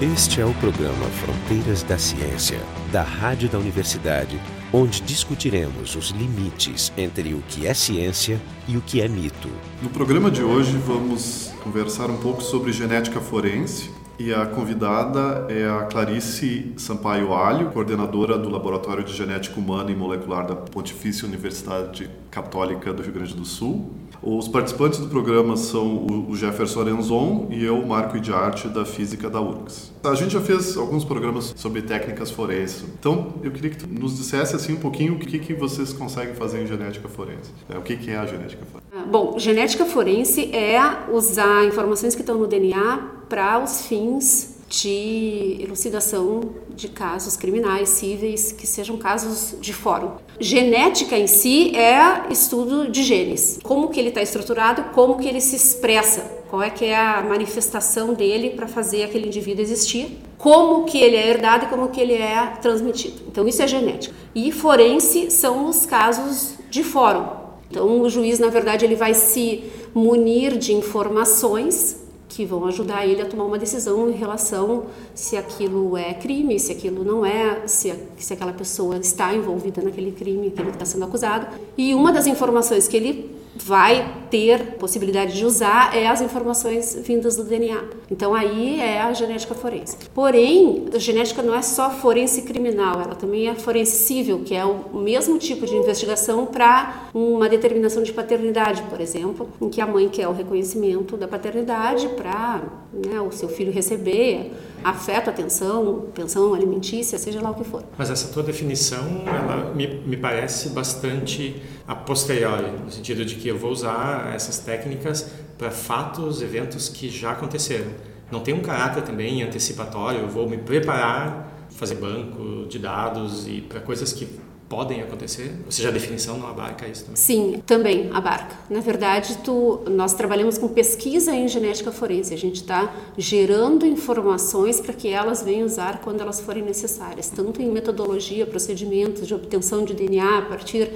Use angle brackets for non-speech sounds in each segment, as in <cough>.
Este é o programa Fronteiras da Ciência, da Rádio da Universidade, onde discutiremos os limites entre o que é ciência e o que é mito. No programa de hoje vamos conversar um pouco sobre genética forense e a convidada é a Clarice Sampaio Alho, coordenadora do Laboratório de Genética Humana e Molecular da Pontifícia Universidade Católica do Rio Grande do Sul. Os participantes do programa são o Jefferson Arenzon e eu, Marco de Arte, da Física da URGS. A gente já fez alguns programas sobre técnicas forenses, então eu queria que tu nos dissesse assim um pouquinho o que, que vocês conseguem fazer em genética forense. Né? O que, que é a genética forense? Bom, genética forense é usar informações que estão no DNA para os fins de elucidação de casos criminais, cíveis, que sejam casos de fórum. Genética em si é estudo de genes, como que ele está estruturado, como que ele se expressa, qual é que é a manifestação dele para fazer aquele indivíduo existir, como que ele é herdado e como que ele é transmitido. Então isso é genética. E forense são os casos de fórum. Então o juiz, na verdade, ele vai se munir de informações que vão ajudar ele a tomar uma decisão em relação se aquilo é crime, se aquilo não é, se, se aquela pessoa está envolvida naquele crime que ele está sendo acusado. E uma das informações que ele vai ter possibilidade de usar é as informações vindas do DNA. Então aí é a genética forense. Porém, a genética não é só forense criminal, ela também é forense civil, que é o mesmo tipo de investigação para uma determinação de paternidade, por exemplo, em que a mãe quer o reconhecimento da paternidade para né, o seu filho receber afeto, atenção, pensão alimentícia, seja lá o que for. Mas essa tua definição, ela me, me parece bastante a posteriori, no sentido de que eu vou usar essas técnicas para fatos, eventos que já aconteceram. Não tem um caráter também antecipatório, eu vou me preparar, fazer banco de dados e para coisas que podem acontecer? Ou seja, a definição não abarca isso também? Sim, também abarca. Na verdade, tu, nós trabalhamos com pesquisa em genética forense. A gente está gerando informações para que elas venham usar quando elas forem necessárias, tanto em metodologia, procedimentos de obtenção de DNA a partir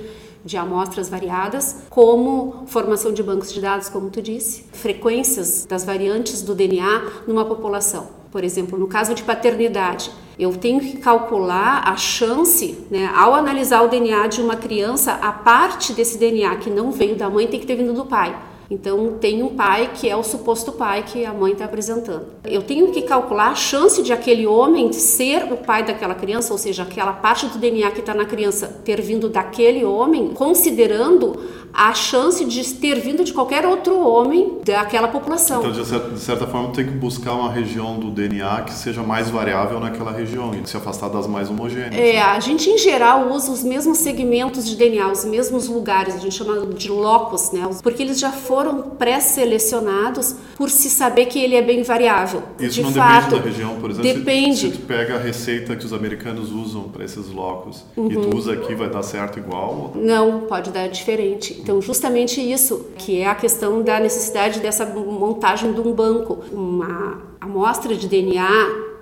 de amostras variadas, como formação de bancos de dados, como tu disse, frequências das variantes do DNA numa população. Por exemplo, no caso de paternidade, eu tenho que calcular a chance, né, ao analisar o DNA de uma criança, a parte desse DNA que não veio da mãe tem que ter vindo do pai. Então, tem um pai que é o suposto pai que a mãe está apresentando. Eu tenho que calcular a chance de aquele homem ser o pai daquela criança, ou seja, aquela parte do DNA que está na criança ter vindo daquele homem, considerando a chance de ter vindo de qualquer outro homem daquela população. Então, de certa, de certa forma, tem que buscar uma região do DNA que seja mais variável naquela região e se afastar das mais homogêneas. É, a gente em geral usa os mesmos segmentos de DNA, os mesmos lugares, a gente chama de locus, né? Porque eles já foram pré-selecionados por se saber que ele é bem variável. Isso de não fato, depende da região, por exemplo. Depende. Se, se tu pega a receita que os americanos usam para esses locos uhum. e tu usa aqui, vai dar certo igual? Não, pode dar diferente. Então, justamente isso, que é a questão da necessidade dessa montagem de um banco, uma amostra de DNA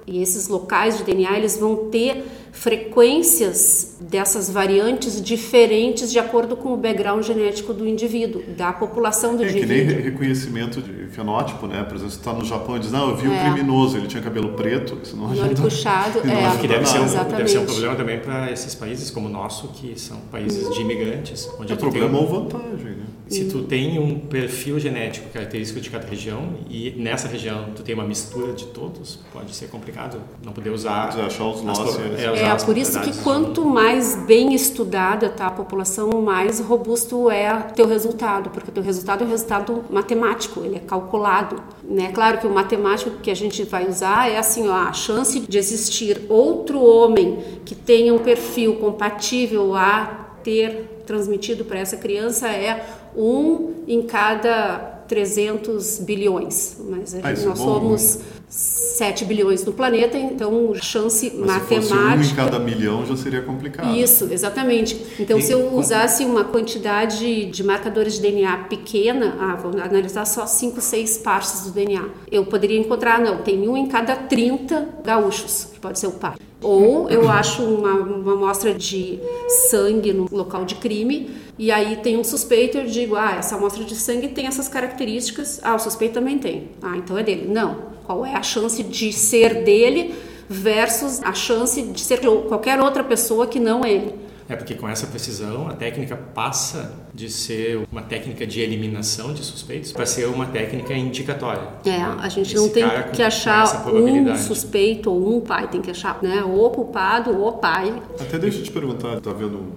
e esses locais de DNA, eles vão ter frequências dessas variantes diferentes de acordo com o background genético do indivíduo, da população do é, indivíduo. É que nem reconhecimento de fenótipo, né? Por exemplo, você está no Japão e diz, não, eu vi um é. criminoso, ele tinha cabelo preto, isso não Olho puxado, <laughs> é. Que deve ser, um, deve ser um problema também para esses países como o nosso, que são países de imigrantes. Onde é problema ou vantagem, né? Se tu tem um perfil genético característico de cada região e nessa região tu tem uma mistura de todos, pode ser complicado não poder usar. achar os nossos. É, é por isso que quanto mais bem estudada tá a população, mais robusto é teu resultado, porque teu resultado é um resultado matemático, ele é calculado. Né? Claro que o matemático que a gente vai usar é assim, ó, a chance de existir outro homem que tenha um perfil compatível a ter transmitido para essa criança é um em cada 300 bilhões. Mas ah, nós é somos 7 bilhões no planeta, então chance Mas matemática. Se um em cada milhão já seria complicado. Isso, exatamente. Então, e se eu usasse uma quantidade de marcadores de DNA pequena, ah, vou analisar só 5, 6 partes do DNA, eu poderia encontrar, não, tem um em cada 30 gaúchos, que pode ser o pai. Ou eu acho uma, uma amostra de sangue no local de crime e aí tem um suspeito, eu digo, ah, essa amostra de sangue tem essas características, ah, o suspeito também tem, ah, então é dele. Não, qual é a chance de ser dele versus a chance de ser de qualquer outra pessoa que não ele. É porque com essa precisão a técnica passa de ser uma técnica de eliminação de suspeitos para ser uma técnica indicatória. É, a gente não tem que achar um suspeito ou um pai, tem que achar né, o culpado ou o pai. Até deixa eu te perguntar, tá vendo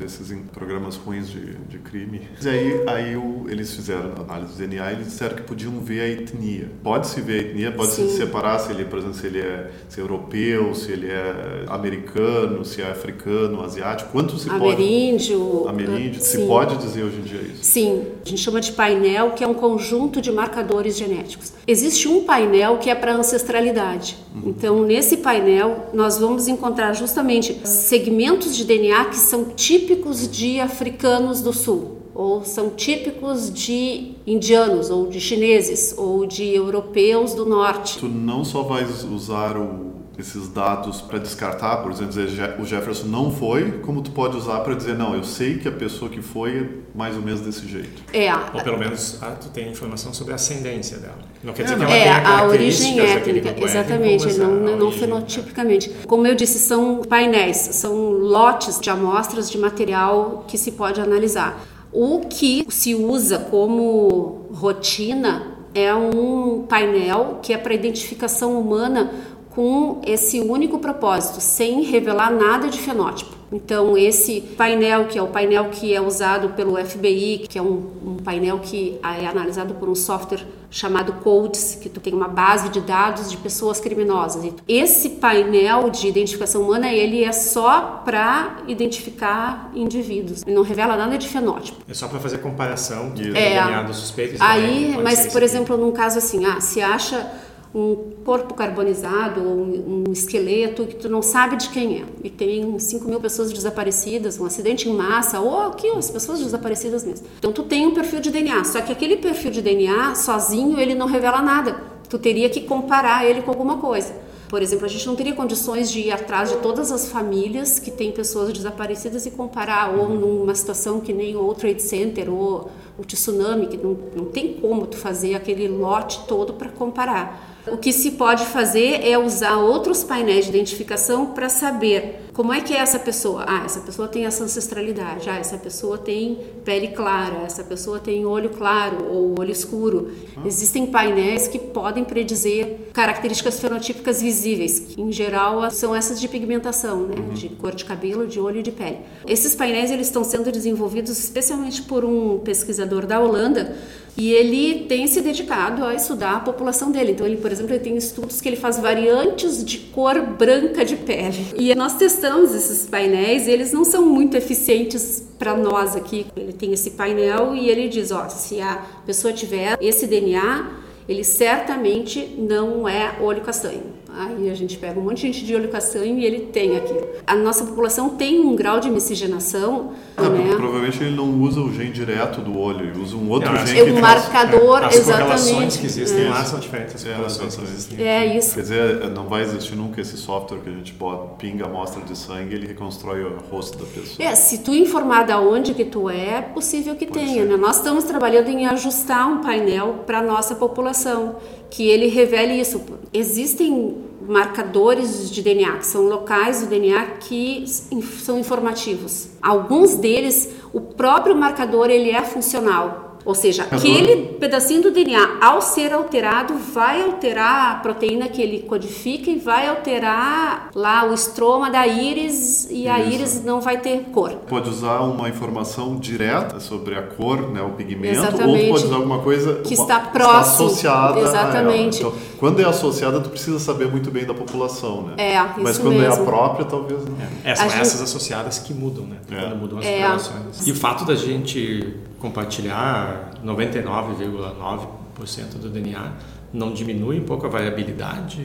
desses programas ruins de, de crime. E aí, aí o, eles fizeram análise de DNA e eles disseram que podiam ver a etnia. Pode-se ver a etnia, pode-se separar se ele, por exemplo, se ele é, se é europeu, se ele é americano, se é africano, asiático. Quanto se Ameríndio, pode... Ameríndio. Se pode dizer hoje em dia isso? Sim. A gente chama de painel, que é um conjunto de marcadores genéticos. Existe um painel que é para ancestralidade. Uhum. Então, nesse painel, nós vamos encontrar justamente segmentos de DNA que são típicos típicos de africanos do sul, ou são típicos de indianos, ou de chineses, ou de europeus do norte. Tu não só vais usar o, esses dados para descartar, por exemplo, dizer o Jefferson não foi, como tu pode usar para dizer não, eu sei que a pessoa que foi é mais ou menos desse jeito. É. Ou pelo menos ah, tu tem informação sobre a ascendência dela. Não quer dizer é, que ela é, tenha a origem étnica, exatamente, étnico, não, não, não fenotipicamente. Como eu disse, são painéis, são lotes de amostras de material que se pode analisar. O que se usa como rotina é um painel que é para identificação humana com esse único propósito, sem revelar nada de fenótipo. Então, esse painel, que é o painel que é usado pelo FBI, que é um, um, painel que é analisado por um software chamado Codes, que tu tem uma base de dados de pessoas criminosas. Esse painel de identificação humana, ele é só para identificar indivíduos. Ele não revela nada de fenótipo. É só para fazer comparação de é, DNA dos suspeitos. Aí, mas, por exemplo, num caso assim, ah, se acha um corpo carbonizado um, um, esqueleto que tu não sabe de quem é e tem 5 mil pessoas desaparecidas, um acidente em massa ou aqui as pessoas desaparecidas mesmo. Então tu tem um perfil de DNA, só que aquele perfil de DNA sozinho ele não revela nada. Tu teria que comparar ele com alguma coisa. Por exemplo, a gente não teria condições de ir atrás de todas as famílias que têm pessoas desaparecidas e comparar, ou numa situação que nem o Trade Center ou o tsunami, que não, não tem como tu fazer aquele lote todo para comparar. O que se pode fazer é usar outros painéis de identificação para saber como é que é essa pessoa. Ah, essa pessoa tem essa ancestralidade. Ah, essa pessoa tem pele clara. Essa pessoa tem olho claro ou olho escuro. Existem painéis que podem predizer características fenotípicas visíveis, que em geral são essas de pigmentação, né? Uhum. de cor de cabelo, de olho e de pele. Esses painéis eles estão sendo desenvolvidos especialmente por um pesquisador da Holanda e ele tem se dedicado a estudar a população dele. Então, ele, por exemplo, ele tem estudos que ele faz variantes de cor branca de pele. E nós testamos esses painéis eles não são muito eficientes para nós aqui. Ele tem esse painel e ele diz: ó, se a pessoa tiver esse DNA, ele certamente não é olho castanho. Aí a gente pega um monte de gente de olho castanho e ele tem aquilo. A nossa população tem um grau de miscigenação. Ah, né? Provavelmente ele não usa o gene direto do olho, ele usa um outro é, gene. É um marcador, as exatamente. As correlações que existem é. lá são diferentes das correlações que existem. É isso. Quer dizer, não vai existir nunca esse software que a gente bota, pinga a amostra de sangue e ele reconstrói o rosto da pessoa. É, se tu informar da onde que tu é, é possível que Pode tenha. Né? Nós estamos trabalhando em ajustar um painel para a nossa população, que ele revele isso. Existem marcadores de DNA, que são locais do DNA que são informativos. Alguns deles, o próprio marcador ele é funcional. Ou seja, aquele pedacinho do DNA, ao ser alterado, vai alterar a proteína que ele codifica e vai alterar lá o estroma da íris e Isso. a íris não vai ter cor. Pode usar uma informação direta sobre a cor, né, o pigmento, Exatamente. ou pode usar alguma coisa que está próximo, está associada Exatamente. Então, quando é associada, tu precisa saber muito bem da população, né? É, isso Mas quando mesmo. é a própria, talvez não. É, são essas gente... associadas que mudam, né? É. Quando mudam as é. correlações. E o fato da gente compartilhar 99,9% do DNA não diminui um pouco a variabilidade?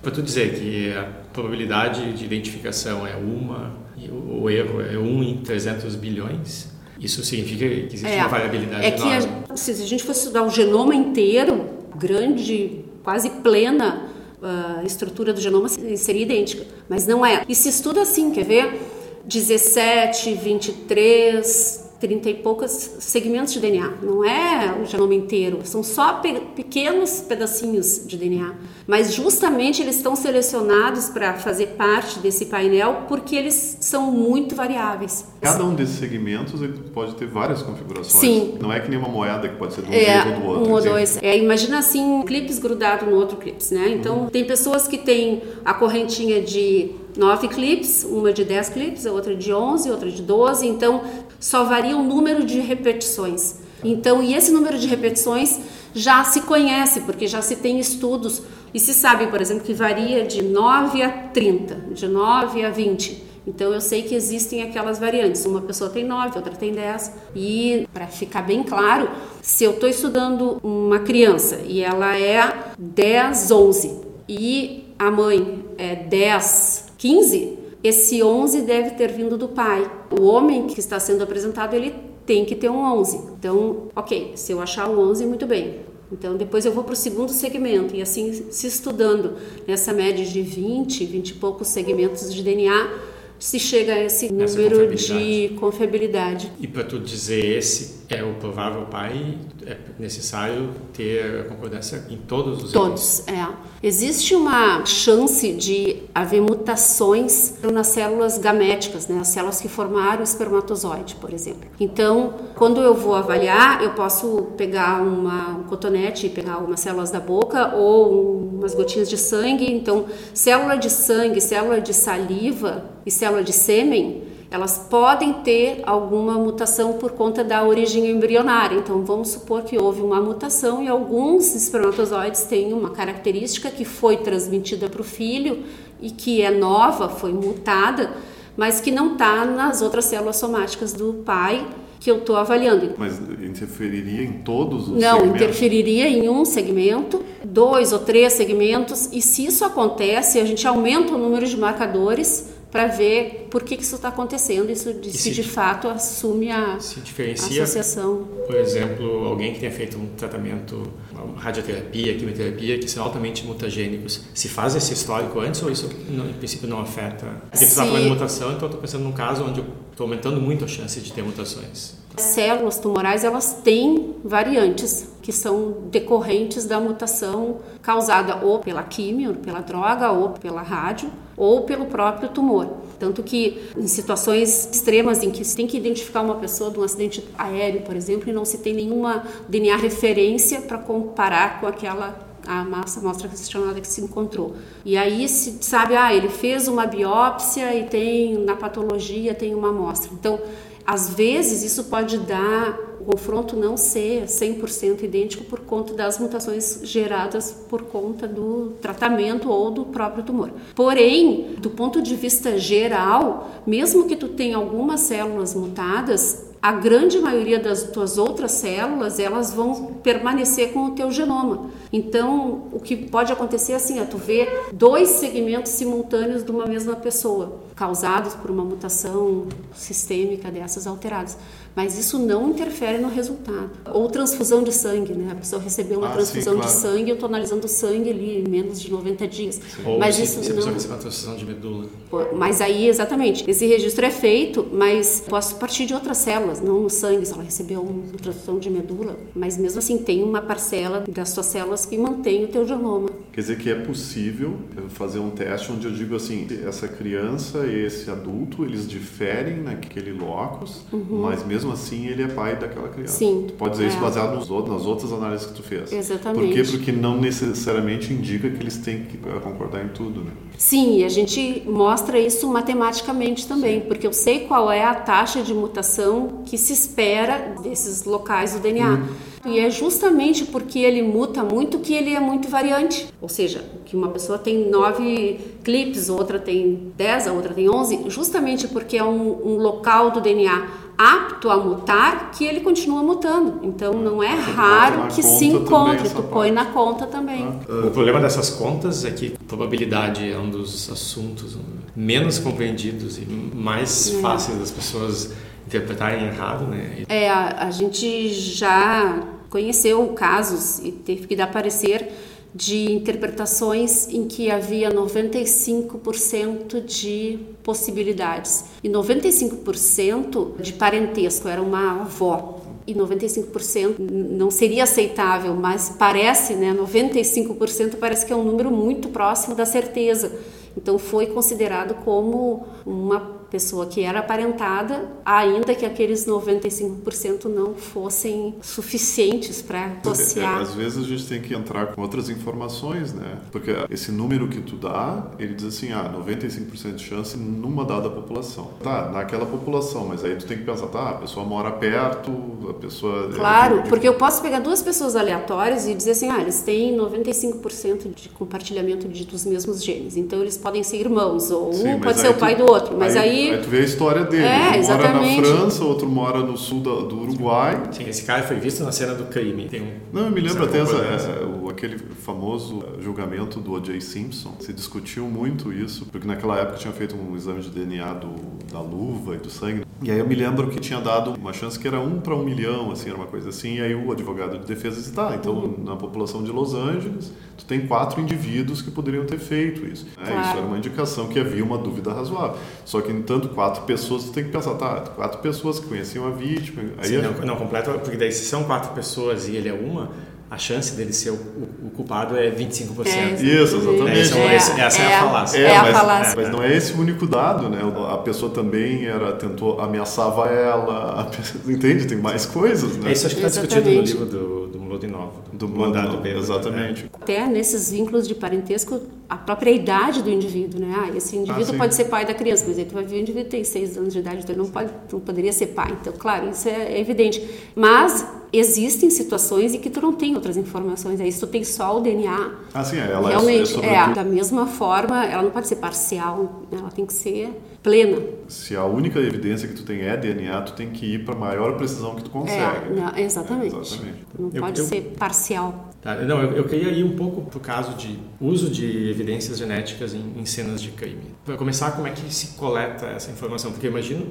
Para tu dizer que a probabilidade de identificação é uma e o erro é 1 em 300 bilhões, isso significa que existe é, uma variabilidade é que a, se a gente fosse estudar o genoma inteiro, grande, quase plena, a estrutura do genoma seria idêntica, mas não é. E se estuda assim, quer ver? 17, 23, 30 e poucos segmentos de DNA. Não é o genoma inteiro, são só pe pequenos pedacinhos de DNA. Mas justamente eles estão selecionados para fazer parte desse painel porque eles são muito variáveis. Cada um desses segmentos pode ter várias configurações. Sim. Não é que nem uma moeda que pode ser de um é, jeito ou do outro. Um ou dois. É, imagina assim, clipes grudado no outro clipes, né? Então, uhum. tem pessoas que têm a correntinha de 9 clips, uma de 10 clips, a outra de 11, outra de 12, então só varia o número de repetições. Então, e esse número de repetições já se conhece, porque já se tem estudos e se sabe, por exemplo, que varia de 9 a 30, de 9 a 20. Então eu sei que existem aquelas variantes. Uma pessoa tem 9, outra tem 10. E para ficar bem claro, se eu estou estudando uma criança e ela é 10, 11 e a mãe é 10, 15, esse 11 deve ter vindo do pai. O homem que está sendo apresentado, ele tem que ter um 11. Então, ok, se eu achar o 11, muito bem. Então, depois eu vou para o segundo segmento e assim se estudando nessa média de 20, 20 e poucos segmentos de DNA, se chega a esse número de confiabilidade. E para tu dizer esse é o provável pai, é necessário ter a concordância em todos os Todos, é. Existe uma chance de haver mutações nas células gaméticas, né? as células que formaram o espermatozoide, por exemplo. Então, quando eu vou avaliar, eu posso pegar uma, um cotonete e pegar algumas células da boca ou umas gotinhas de sangue. Então, célula de sangue, célula de saliva e célula de sêmen elas podem ter alguma mutação por conta da origem embrionária. Então, vamos supor que houve uma mutação e alguns espermatozoides têm uma característica que foi transmitida para o filho e que é nova, foi mutada, mas que não está nas outras células somáticas do pai que eu estou avaliando. Mas interferiria em todos os Não, segmentos? interferiria em um segmento, dois ou três segmentos, e se isso acontece, a gente aumenta o número de marcadores para ver por que, que isso está acontecendo, isso de, se, se, de fato assume a, se diferencia, associação. Por exemplo, alguém que tenha feito um tratamento, uma radioterapia, quimioterapia, que são altamente mutagênicos, se faz esse histórico antes ou isso não, em princípio não afeta? Porque você está falando de mutação, então estou pensando num caso onde eu estou aumentando muito a chance de ter mutações. Células tumorais elas têm variantes que são decorrentes da mutação causada ou pela químio, pela droga, ou pela rádio, ou pelo próprio tumor. Tanto que em situações extremas em que se tem que identificar uma pessoa de um acidente aéreo, por exemplo, e não se tem nenhuma DNA referência para comparar com aquela a massa amostra questionada que se encontrou. E aí se sabe, ah, ele fez uma biópsia e tem na patologia tem uma amostra. Então, às vezes isso pode dar o confronto não ser 100% idêntico por conta das mutações geradas por conta do tratamento ou do próprio tumor. Porém, do ponto de vista geral, mesmo que tu tenha algumas células mutadas, a grande maioria das tuas outras células elas vão permanecer com o teu genoma. Então, o que pode acontecer assim é tu ver dois segmentos simultâneos de uma mesma pessoa, causados por uma mutação sistêmica dessas alteradas mas isso não interfere no resultado. Ou transfusão de sangue, né? A pessoa recebeu uma ah, transfusão sim, claro. de sangue, eu estou analisando o sangue ali em menos de 90 dias. Ou mas se, isso se a pessoa recebeu uma transfusão de medula. Mas aí, exatamente, esse registro é feito, mas posso partir de outras células, não no sangue, se ela recebeu uma transfusão de medula, mas mesmo assim tem uma parcela das suas células que mantém o teu genoma. Quer dizer que é possível fazer um teste onde eu digo assim, essa criança e esse adulto, eles diferem naquele locus, uhum. mas mesmo mesmo assim ele é pai daquela criança. Sim. Tu pode dizer é. isso baseado nos outros, nas outras análises que tu fez. Exatamente. Por quê? Porque não necessariamente indica que eles têm que concordar em tudo, né? Sim, e a gente mostra isso matematicamente também, Sim. porque eu sei qual é a taxa de mutação que se espera desses locais do DNA. Hum. E é justamente porque ele muta muito que ele é muito variante. Ou seja, que uma pessoa tem nove clipes, outra tem dez, a outra tem onze, justamente porque é um, um local do DNA apto a mutar que ele continua mutando. Então não é raro que se encontre, tu põe na conta também. Ah, o problema dessas contas é que probabilidade é um dos assuntos menos compreendidos e mais é. fáceis das pessoas interpretarem errado, né? É, a, a gente já conheceu casos e teve que dar parecer de interpretações em que havia 95% de possibilidades e 95% de parentesco, era uma avó. E 95% não seria aceitável, mas parece, né? 95% parece que é um número muito próximo da certeza. Então foi considerado como uma pessoa que era aparentada, ainda que aqueles 95% não fossem suficientes para associar. É, às vezes a gente tem que entrar com outras informações, né? Porque esse número que tu dá, ele diz assim, ah, 95% de chance numa dada população. Tá, naquela população, mas aí tu tem que pensar, tá, a pessoa mora perto, a pessoa... Claro, porque eu posso pegar duas pessoas aleatórias e dizer assim, ah, eles têm 95% de compartilhamento de, dos mesmos genes, então eles podem ser irmãos, ou Sim, um pode ser o pai do outro, mas aí, aí Aí tu vê a história dele. É, um mora na França, outro mora no sul do, do Uruguai. Sim, esse cara foi visto na cena do crime. Tem um, Não, eu me lembro até essa, é, o, aquele famoso julgamento do O.J. Simpson. Se discutiu muito isso, porque naquela época tinha feito um exame de DNA do, da luva e do sangue. E aí eu me lembro que tinha dado uma chance que era um para um milhão, assim, era uma coisa assim. E aí o advogado de defesa disse, tá, então uhum. na população de Los Angeles, tu tem quatro indivíduos que poderiam ter feito isso. É, claro. Isso era uma indicação que havia uma dúvida razoável. Só que, entanto, quatro pessoas, tu tem que pensar, tá, quatro pessoas que conheciam a vítima. Aí Sim, não, não completa, porque daí se são quatro pessoas e ele é uma, a chance dele ser o, o, culpado é 25%. É, Isso, exatamente. É, essa, essa é, é, a falácia. É, mas, a falácia. mas não é esse o único dado, né? A pessoa também era, tentou, ameaçava ela, pessoa, entende? Tem mais coisas, né? É isso acho que está discutido no livro do, do Mlodinov. Do Mandado Exatamente. Até nesses vínculos de parentesco, a própria idade do indivíduo, né? Ah, esse indivíduo ah, pode ser pai da criança, mas aí tu vai ver o indivíduo tem seis anos de idade, então ele não, pode, não poderia ser pai. Então, claro, isso é, é evidente. Mas existem situações em que tu não tem outras informações, aí se tu tem só o DNA. Ah, sim, ela é realmente é, é da mesma forma, ela não pode ser parcial, né? ela tem que ser plena. Se a única evidência que tu tem é DNA, tu tem que ir para a maior precisão que tu consegue. É, não, exatamente. É, exatamente. Não eu, pode eu, ser parcial. Tá, não, eu, eu, queria ir um pouco para o caso de uso de evidências genéticas em, em cenas de crime. Para começar, como é que se coleta essa informação? Porque eu imagino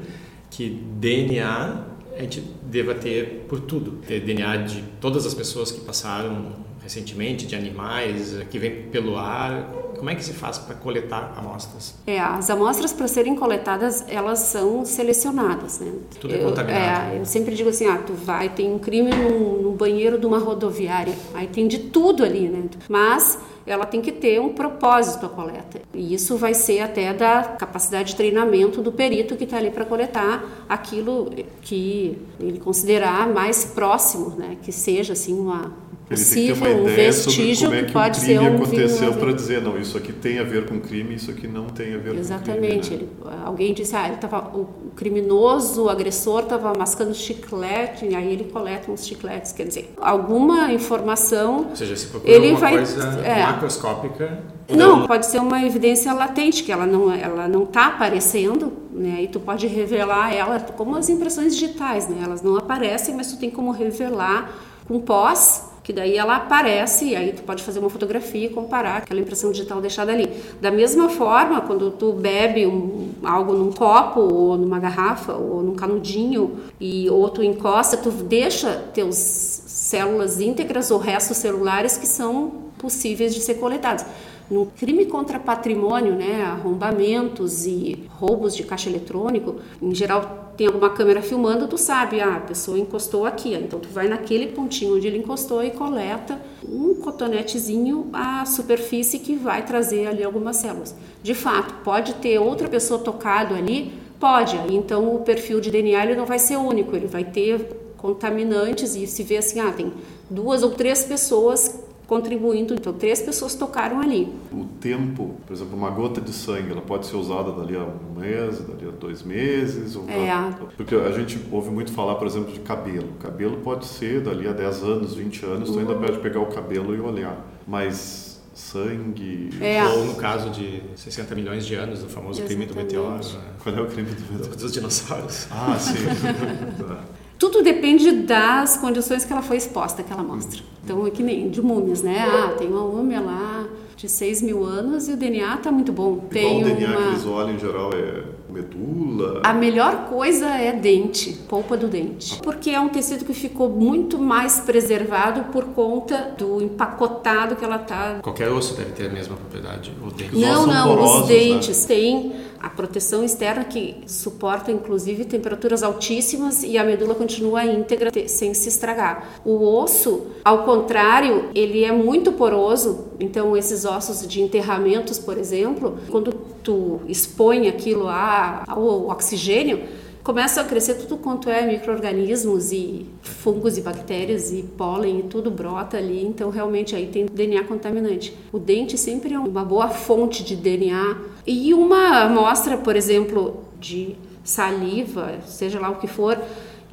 que DNA a gente deva ter por tudo. Ter DNA de todas as pessoas que passaram recentemente, de animais, que vem pelo ar. Como é que se faz para coletar amostras? É, as amostras para serem coletadas, elas são selecionadas, né? Tudo é contaminado. É, eu sempre digo assim, ah, tu vai, tem um crime no, no banheiro de uma rodoviária, aí tem de tudo ali, né? Mas ela tem que ter um propósito a coleta. E isso vai ser até da capacidade de treinamento do perito que está ali para coletar aquilo que ele considerar mais próximo, né? Que seja assim uma possível, um vestígio é que, pode ser um aconteceu para dizer não isso aqui tem a ver com crime isso aqui não tem a ver exatamente com crime, né? ele, alguém disse ah ele tava o criminoso o agressor estava mascando chiclete e aí ele coleta uns chicletes. Quer dizer alguma informação ou seja se procura ele vai coisa é, macroscópica não pode ser uma evidência latente que ela não ela não está aparecendo né? E tu pode revelar ela como as impressões digitais né? Elas não aparecem mas tu tem como revelar com pós que daí ela aparece e aí tu pode fazer uma fotografia e comparar aquela impressão digital deixada ali. Da mesma forma, quando tu bebe um, algo num copo ou numa garrafa ou num canudinho e ou tu encosta, tu deixa teus células íntegras ou restos celulares que são possíveis de ser coletados. No crime contra patrimônio, né, arrombamentos e roubos de caixa eletrônico, em geral tem alguma câmera filmando, tu sabe, ah, a pessoa encostou aqui, então tu vai naquele pontinho onde ele encostou e coleta um cotonetezinho à superfície que vai trazer ali algumas células. De fato, pode ter outra pessoa tocado ali, pode. Então o perfil de DNA ele não vai ser único, ele vai ter contaminantes e se vê assim, ah, tem duas ou três pessoas contribuindo. Então, três pessoas tocaram ali. O tempo, por exemplo, uma gota de sangue, ela pode ser usada dali a um mês, dali a dois meses? Ou é. Porque a gente ouve muito falar, por exemplo, de cabelo. cabelo pode ser dali a 10 anos, 20 anos, uhum. tu ainda uhum. pode pegar o cabelo e olhar. Mas sangue. É. Ou no caso de 60 milhões de anos, do famoso Exatamente. crime do meteoro. Né? Qual é o crime do meteoro? Dos dinossauros. Ah, sim. <laughs> Tudo depende das condições que ela foi exposta, aquela amostra. Então, é que nem de múmias, né? Ah, tem uma múmia lá de 6 mil anos e o DNA está muito bom. E Tem qual o DNA uma... que eles olham em geral é medula? A melhor coisa é dente, polpa do dente. Porque é um tecido que ficou muito mais preservado por conta do empacotado que ela tá. Qualquer osso deve ter a mesma propriedade. O dente. Não, são não, porosos, os né? dentes têm a proteção externa que suporta inclusive temperaturas altíssimas e a medula continua íntegra te- sem se estragar. O osso, ao contrário, ele é muito poroso, então esses ossos de enterramentos, por exemplo, quando tu expõe aquilo ao oxigênio, começa a crescer tudo quanto é micro-organismos e fungos e bactérias e pólen e tudo brota ali, então realmente aí tem DNA contaminante. O dente sempre é uma boa fonte de DNA e uma amostra, por exemplo, de saliva, seja lá o que for,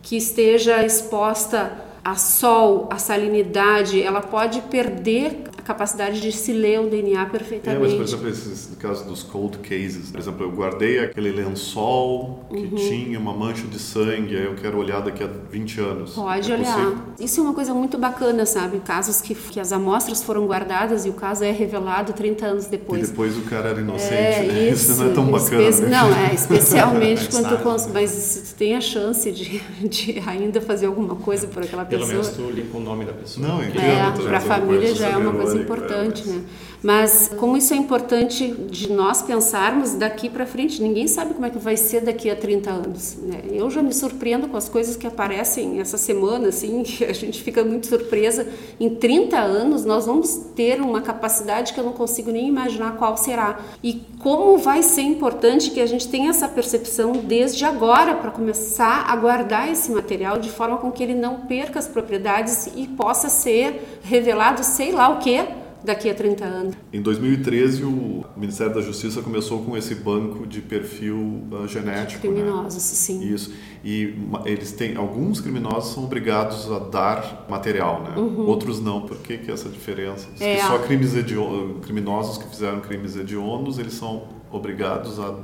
que esteja exposta a sol, a salinidade, ela pode perder capacidade de se ler o DNA É, perfeitamente. mas por exemplo, esses, no caso dos cold cases, por exemplo, eu guardei aquele lençol que Uhum. tinha uma mancha de sangue, aí eu quero olhar daqui a 20 anos. Pode É olhar. possível? Isso é uma coisa muito bacana, sabe? Casos que, que as amostras foram guardadas e o caso é revelado 30 anos E depois. depois o cara era inocente. É, né? <laughs> isso. não é tão bacana. espe- né? Não, é, especialmente <laughs> quando tu cons... Mas se tu tem a chance de, <laughs> de ainda fazer alguma coisa por aquela Pelo pessoa. menos tu limpa o nome da pessoa. Não. É, Entendo, para a família já é uma coisa irônica, importante, né? Mas como isso é importante de nós pensarmos daqui para frente, ninguém sabe como é que vai ser daqui a 30 anos, né? Eu já me surpreendo com as coisas que aparecem essa semana, assim, <laughs> que a gente fica muito surpresa. Em 30 anos nós vamos ter uma capacidade que eu não consigo nem imaginar qual será. E como vai ser importante que a gente tenha essa percepção desde agora para começar a guardar esse material de forma com que ele não perca as propriedades e possa ser revelado, sei lá o que, daqui a 30 anos. Em 2013, o Ministério da Justiça começou com esse banco de perfil ah, genético. né? Criminosos, sim. Isso. E eles têm alguns criminosos são obrigados a dar material, né? Outros não. Por que, que essa diferença? Diz Uhum. É, que só crimes hediondos, criminosos que fizeram crimes hediondos, eles são obrigados a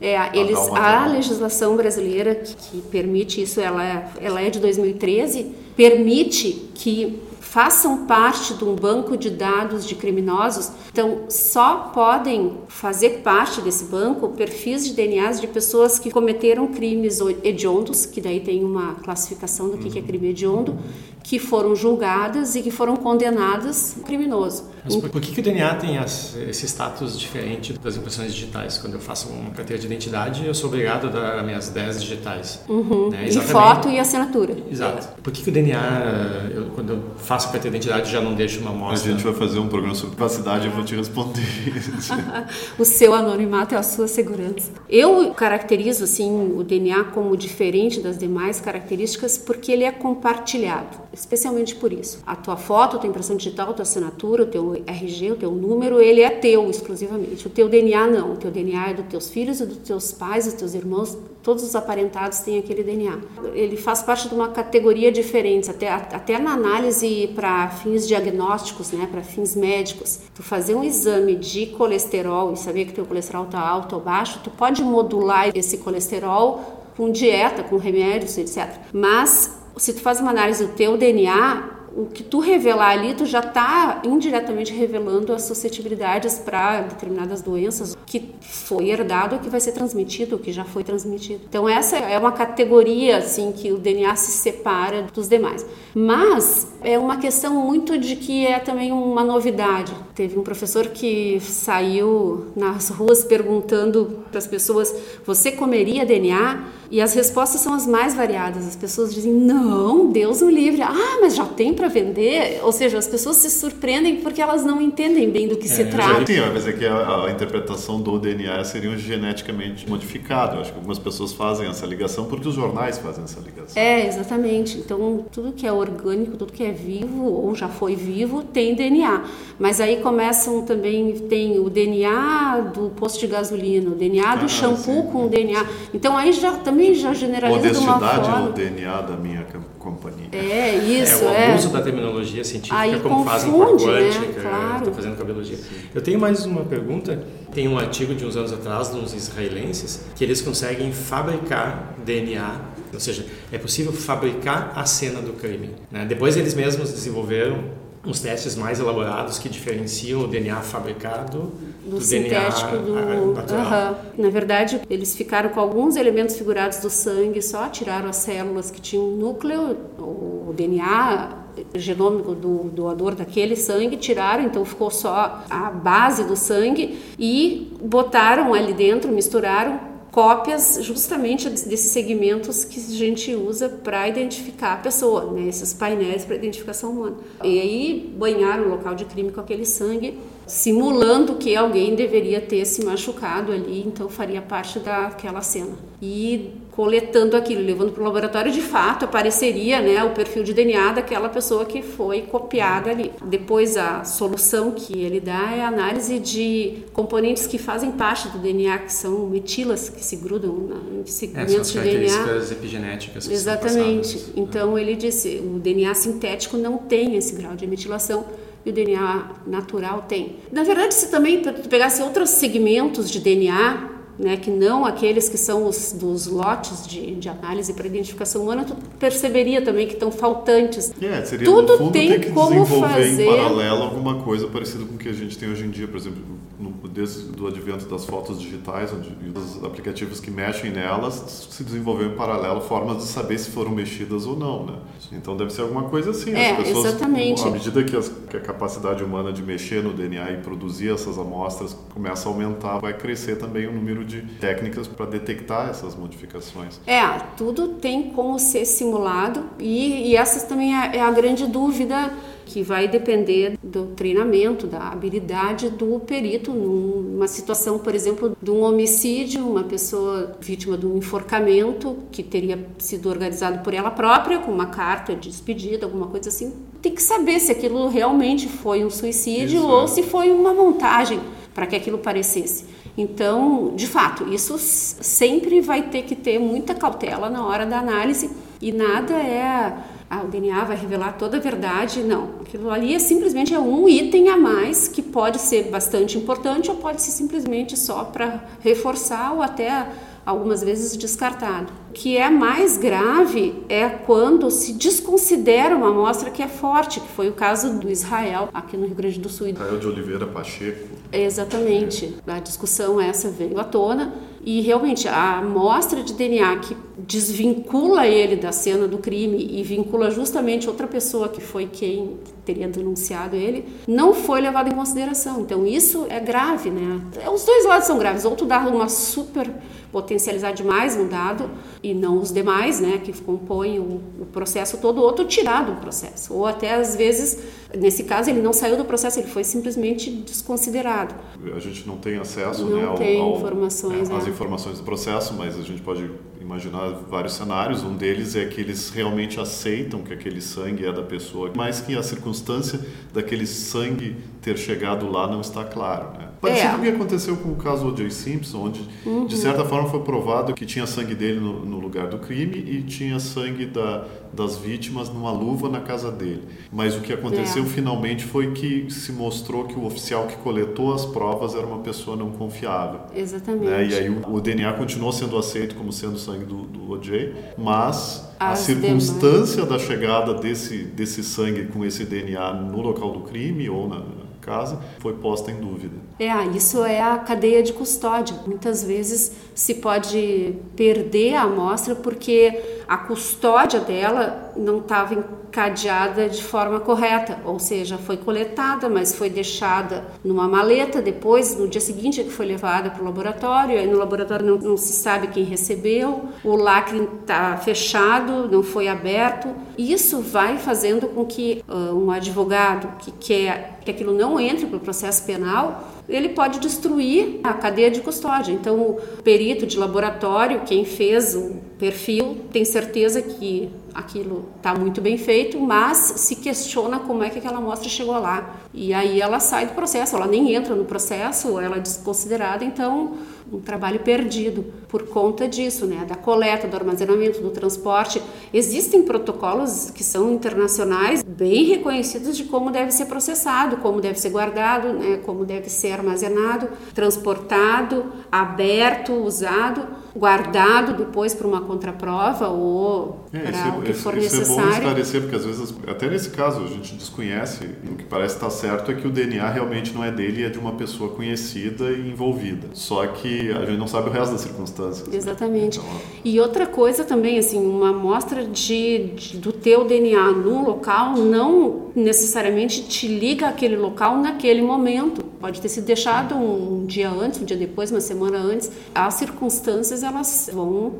É, eles, a legislação brasileira que, que permite isso, ela, é- ela é de 2013, permite que façam parte de um banco de dados de criminosos. Então, só podem fazer parte desse banco perfis de DNAs de pessoas que cometeram crimes hediondos, que daí tem uma classificação do que que é crime hediondo, que foram julgadas e que foram condenadas criminoso. Mas por, por que, que o DNA tem as- esse status diferente das impressões digitais? Quando eu faço uma carteira de identidade, eu sou obrigado a dar as minhas 10 digitais. Né? Uhum. E Exatamente. foto e assinatura. Exato. Por que, que o DNA, eu- quando eu faço a carteira de identidade, já não deixo uma A amostra? gente vai fazer um programa sobre privacidade e eu vou te responder. <laughs> o seu anonimato é a sua segurança. Eu caracterizo assim o DNA como diferente das demais características porque ele é compartilhado, especialmente por isso. A tua foto, a tua impressão digital, a tua assinatura, o teu RG, o teu número, ele é teu exclusivamente. O teu DNA não. O teu DNA é dos teus filhos, e dos teus pais, dos teus irmãos. Todos os aparentados têm aquele DNA. Ele faz parte de uma categoria diferente, até, até na análise para fins diagnósticos, né, para fins médicos. Tu fazer um exame de colesterol e saber que teu colesterol está alto ou baixo, tu pode modular esse colesterol com dieta, com remédios, etc. Mas se tu faz uma análise do teu DNA, o que tu revelar ali, tu já está indiretamente revelando as suscetibilidades para determinadas doenças que foi herdado que vai ser transmitido, que já foi transmitido. Então essa é uma categoria assim que o DNA se separa dos demais. Mas é uma questão muito de que é também uma novidade. Teve um professor que saiu nas ruas perguntando para as pessoas: "Você comeria DNA?" E as respostas são as mais variadas. As pessoas dizem: "Não, Deus o livre". Ah, mas já tem para vender? Ou seja, as pessoas se surpreendem porque elas não entendem bem do que se É, trata. Sim, mas é que a, a interpretação do DNA seria um geneticamente modificado. Eu acho que algumas pessoas fazem essa ligação porque os jornais fazem essa ligação. É, exatamente. Então, tudo que é orgânico, tudo que é vivo ou já foi vivo tem DNA. Mas aí começam também, tem o DNA do posto de gasolina, o DNA do Ah, shampoo sim. com o DNA. Então aí já também já generaliza de uma Honestidade forma. no DNA da minha com- companhia. É, isso, é, o é. abuso da terminologia científica, Aí como fazem com a né? quântica, Claro. estou fazendo com a biologia. Eu tenho mais uma pergunta. Tem um artigo de uns anos atrás, de uns israelenses, que eles conseguem fabricar DNA, ou seja, é possível fabricar a cena do crime. né? Depois eles mesmos desenvolveram uns testes mais elaborados que diferenciam o DNA fabricado do, do sintético DNA do natural. Uhum. Na verdade, eles ficaram com alguns elementos figurados do sangue só, tiraram as células que tinham núcleo, o DNA genômico do doador daquele sangue, tiraram, então ficou só a base do sangue e botaram ali dentro, misturaram cópias justamente desses segmentos que a gente usa para identificar a pessoa, né? esses painéis para identificação humana. E aí banharam o local de crime com aquele sangue, simulando que alguém deveria ter se machucado ali, então faria parte daquela cena. E coletando aquilo, levando para o laboratório, de fato apareceria né, o perfil de DNA daquela pessoa que foi copiada ali. Depois, a solução que ele dá é a análise de componentes que fazem parte do DNA, que são metilas que se grudam em segmentos é, de DNA. características epigenéticas. Que Exatamente. São então, ele disse: o DNA sintético não tem esse grau de metilação e o DNA natural tem. Na verdade, se também pegasse outros segmentos de DNA né, que não aqueles que são os dos lotes de, de análise para identificação humana, tu perceberia também que estão faltantes. É, seria, Tudo fundo, tem que como desenvolver fazer. em paralelo alguma coisa parecida com o que a gente tem hoje em dia, por exemplo, no, desde o advento das fotos digitais, onde dos aplicativos que mexem nelas, se desenvolveu em paralelo formas de saber se foram mexidas ou não, né? Então deve ser alguma coisa assim. É, As pessoas, exatamente. À medida que, as, que a capacidade humana de mexer no DNA e produzir essas amostras começa a aumentar, vai crescer também o número de técnicas para detectar essas modificações. É, tudo tem como ser simulado e, e essa também é, é a grande dúvida que vai depender do treinamento, da habilidade do perito numa situação, por exemplo, de um homicídio, uma pessoa vítima de um enforcamento que teria sido organizado por ela própria, com uma carta de despedida, alguma coisa assim. Tem que saber se aquilo realmente foi um suicídio Isso, ou é. se foi uma montagem para que aquilo parecesse. Então, de fato, isso sempre vai ter que ter muita cautela na hora da análise e nada é ah, o DNA vai revelar toda a verdade. Não, aquilo ali é simplesmente é um item a mais que pode ser bastante importante ou pode ser simplesmente só para reforçar ou até algumas vezes descartado. O que é mais grave é quando se desconsidera uma amostra que é forte, que foi o caso do Israel, aqui no Rio Grande do Sul. Israel de Oliveira Pacheco. Exatamente. A discussão essa veio à tona e realmente a amostra de DNA que desvincula ele da cena do crime e vincula justamente outra pessoa que foi quem teria denunciado ele, não foi levada em consideração. Então isso é grave, né? Os dois lados são graves. Ou tu dá uma super potencializar demais um dado e não os demais, né, que compõem o, o processo todo, ou tu tirar do processo. Ou até às vezes, nesse caso, ele não saiu do processo, ele foi simplesmente desconsiderado. A gente não tem acesso Não né, ao, tem ao- informações, é, às é. informações do processo, mas a gente pode imaginar vários cenários. Um deles é que eles realmente aceitam que aquele sangue é da pessoa, mas que a circunstância daquele sangue ter chegado lá não está claro. Né? Parecido É. o que aconteceu com o caso O.J. Simpson, onde Uhum. de certa forma foi provado que tinha sangue dele no, no lugar do crime e tinha sangue da, das vítimas numa luva na casa dele. Mas o que aconteceu É. finalmente foi que se mostrou que o oficial que coletou as provas era uma pessoa não confiável. Exatamente. Né? E aí o, o DNA continuou sendo aceito como sendo sangue do, do OJ, mas a As circunstância da chegada desse, desse sangue com esse DNA no local do crime ou na casa foi posta em dúvida. É, isso é a cadeia de custódia. Muitas vezes se pode perder a amostra porque a custódia dela não estava encadeada de forma correta, ou seja, foi coletada, mas foi deixada numa maleta. Depois, no dia seguinte, é que foi levada para o laboratório. Aí no laboratório não, não se sabe quem recebeu, o lacre está fechado, não foi aberto. Isso vai fazendo com que ah, um advogado que quer que aquilo não entre para o processo penal, ele pode destruir a cadeia de custódia. Então, o perito de laboratório, quem fez o perfil, tem certeza que aquilo está muito bem feito, mas se questiona como é que aquela amostra chegou lá. E aí ela sai do processo, ela nem entra no processo, ela é desconsiderada, então um trabalho perdido. Por conta disso, né, da coleta, do armazenamento, do transporte. Existem protocolos que são internacionais bem reconhecidos de como deve ser processado, como deve ser guardado, né, como deve ser armazenado, transportado, aberto, usado, guardado depois para uma contraprova ou É, para isso, o que for isso é bom necessário. esclarecer, porque às vezes, até nesse caso, a gente desconhece, e o que parece estar certo é que o DNA realmente não é dele, é de uma pessoa conhecida e envolvida. Só que a gente não sabe o resto das circunstâncias. Né? Exatamente. Então, E outra coisa também, assim, uma amostra de, de- do teu DNA num local não necessariamente te liga àquele local naquele momento. Pode ter sido deixado um dia antes, um dia depois, uma semana antes. As circunstâncias elas vão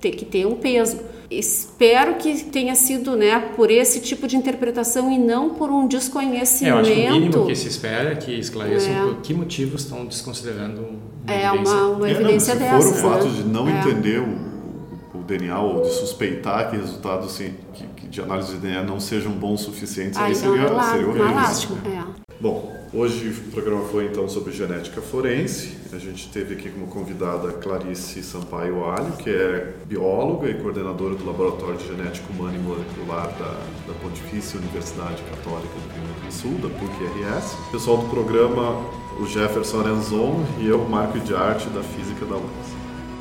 ter que ter um peso. Espero que tenha sido, né, por esse tipo de interpretação e não por um É, eu desconhecimento. acho que o mínimo que se espera é que esclareçam É. por que motivos estão desconsiderando É evidência. uma, uma É, não, evidência se dessa. for o fato né? de não É. entender o, o DNA ou de suspeitar que resultados assim, que, que de análise de DNA não sejam bons o suficientes, Aí aí então seria, é lá, seria horrível. lástima. É. Bom, hoje o programa foi então sobre genética forense. A gente teve aqui como convidada Clarice Sampaio Alho, que é bióloga e coordenadora do Laboratório de Genética Humana e Molecular da, da Pontifícia Universidade Católica do Rio Grande do Sul, da PUC-RS. Pessoal do programa, o Jefferson Arenzon e eu, Marco de Arte, da Física da UFRGS.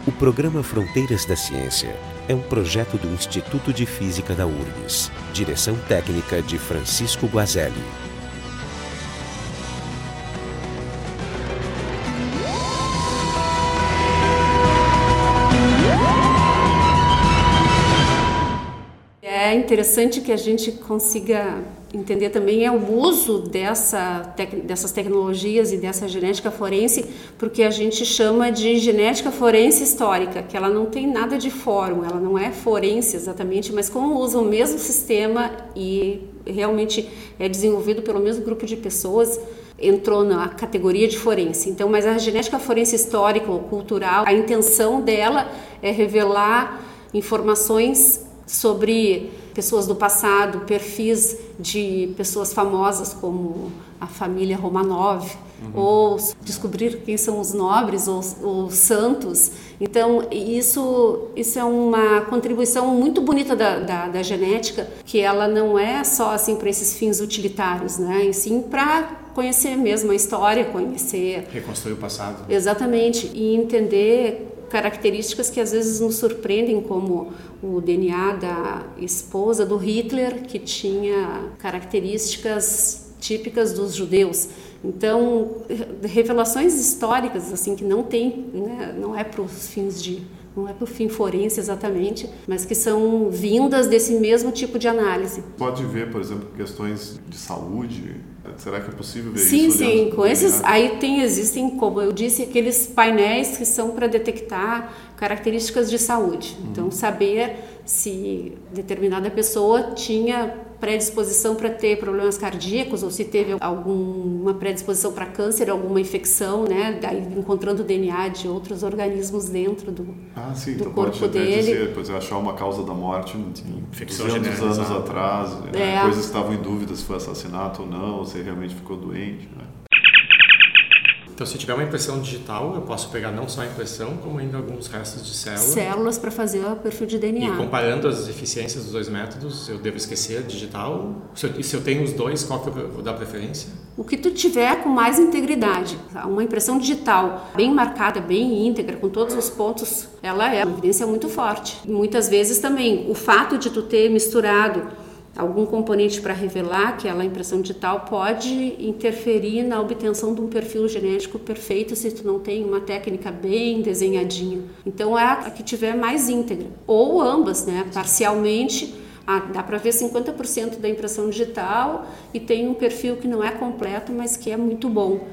O programa Fronteiras da Ciência é um projeto do Instituto de Física da URGS. Direção técnica de Francisco Guazelli. Interessante que a gente consiga entender também é o uso dessa dessas tecnologias e dessa genética forense, porque a gente chama de genética forense histórica, que ela não tem nada de fórum, ela não é forense exatamente, mas como usa o mesmo sistema e realmente é desenvolvido pelo mesmo grupo de pessoas, entrou na categoria de forense. Então, mas a genética forense histórica ou cultural, a intenção dela é revelar informações sobre pessoas do passado, perfis de pessoas famosas como a família Romanov, ou descobrir quem são os nobres ou os santos. Então, isso, isso é uma contribuição muito bonita da, da, da genética, que ela não é só assim para esses fins utilitários, né? E sim para conhecer mesmo a história, conhecer Reconstruir o passado. Exatamente, e entender características que às vezes nos surpreendem, como o DNA da esposa do Hitler, que tinha características típicas dos judeus. Então, revelações históricas assim que não tem, né, não é para os fins de não é para o fim forense exatamente, mas que são vindas desse mesmo tipo de análise. Pode ver, por exemplo, questões de saúde. Será que é possível ver Sim, isso? sim. olhando Com esses, aí tem existem, como eu disse, aqueles painéis que são para detectar características de saúde. Então, saber se determinada pessoa tinha predisposição para ter problemas cardíacos ou se teve alguma predisposição para câncer, alguma infecção, né? Daí encontrando DNA de outros organismos dentro do, Ah, sim, do então corpo pode até dele. dizer, pois achar uma causa da morte infecção 200 anos atrás, né? É. coisas que estavam em dúvida se foi assassinato ou não, ou se realmente ficou doente. Né? Então, se tiver uma impressão digital, eu posso pegar não só a impressão, como ainda alguns restos de célula. células para fazer o perfil de E DNA. comparando as eficiências dos dois métodos, eu devo esquecer a digital? Se eu, e se eu tenho os dois, qual que eu vou dar preferência? O que tu tiver com mais integridade, tá? uma impressão digital bem marcada, bem íntegra, com todos os pontos, ela é uma evidência muito forte. E muitas vezes também o fato de tu ter misturado algum componente para revelar aquela impressão digital pode interferir na obtenção de um perfil genético perfeito se tu não tem uma técnica bem desenhadinha. Então é a que tiver mais íntegra ou ambas, né, parcialmente ah, dá para ver 50% da impressão digital e tem um perfil que não é completo, mas que é muito bom.